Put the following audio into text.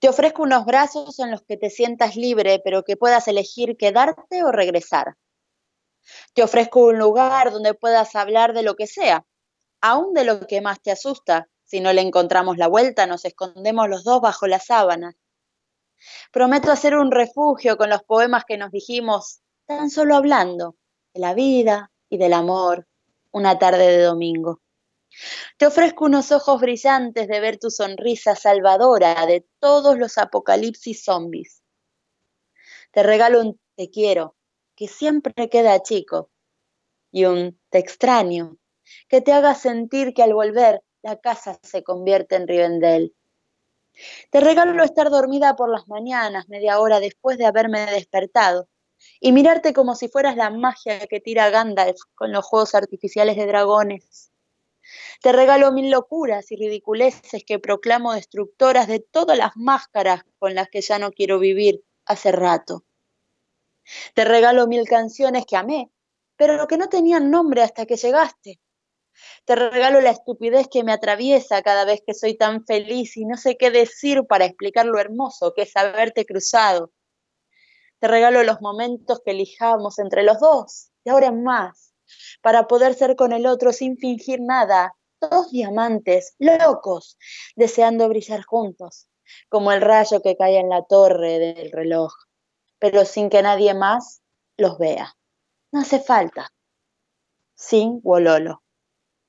Te ofrezco unos brazos en los que te sientas libre, pero que puedas elegir quedarte o regresar. Te ofrezco un lugar donde puedas hablar de lo que sea, aún de lo que más te asusta. Si no le encontramos la vuelta, nos escondemos los dos bajo las sábanas. Prometo hacer un refugio con los poemas que nos dijimos tan solo hablando de la vida y del amor una tarde de domingo. Te ofrezco unos ojos brillantes de ver tu sonrisa salvadora de todos los apocalipsis zombies. Te regalo un te quiero que siempre queda chico y un te extraño que te haga sentir que al volver la casa se convierte en Rivendell. Te regalo estar dormida por las mañanas, media hora después de haberme despertado, y mirarte como si fueras la magia que tira Gandalf con los juegos artificiales de dragones. Te regalo mil locuras y ridiculeces que proclamo destructoras de todas las máscaras con las que ya no quiero vivir hace rato. Te regalo mil canciones que amé, pero que no tenían nombre hasta que llegaste. Te regalo la estupidez que me atraviesa cada vez que soy tan feliz y no sé qué decir para explicar lo hermoso que es haberte cruzado. Te regalo los momentos que elijamos entre los dos, y ahora en más, para poder ser con el otro sin fingir nada, dos diamantes, locos, deseando brillar juntos, como el rayo que cae en la torre del reloj, pero sin que nadie más los vea. No hace falta. Sin Wololo.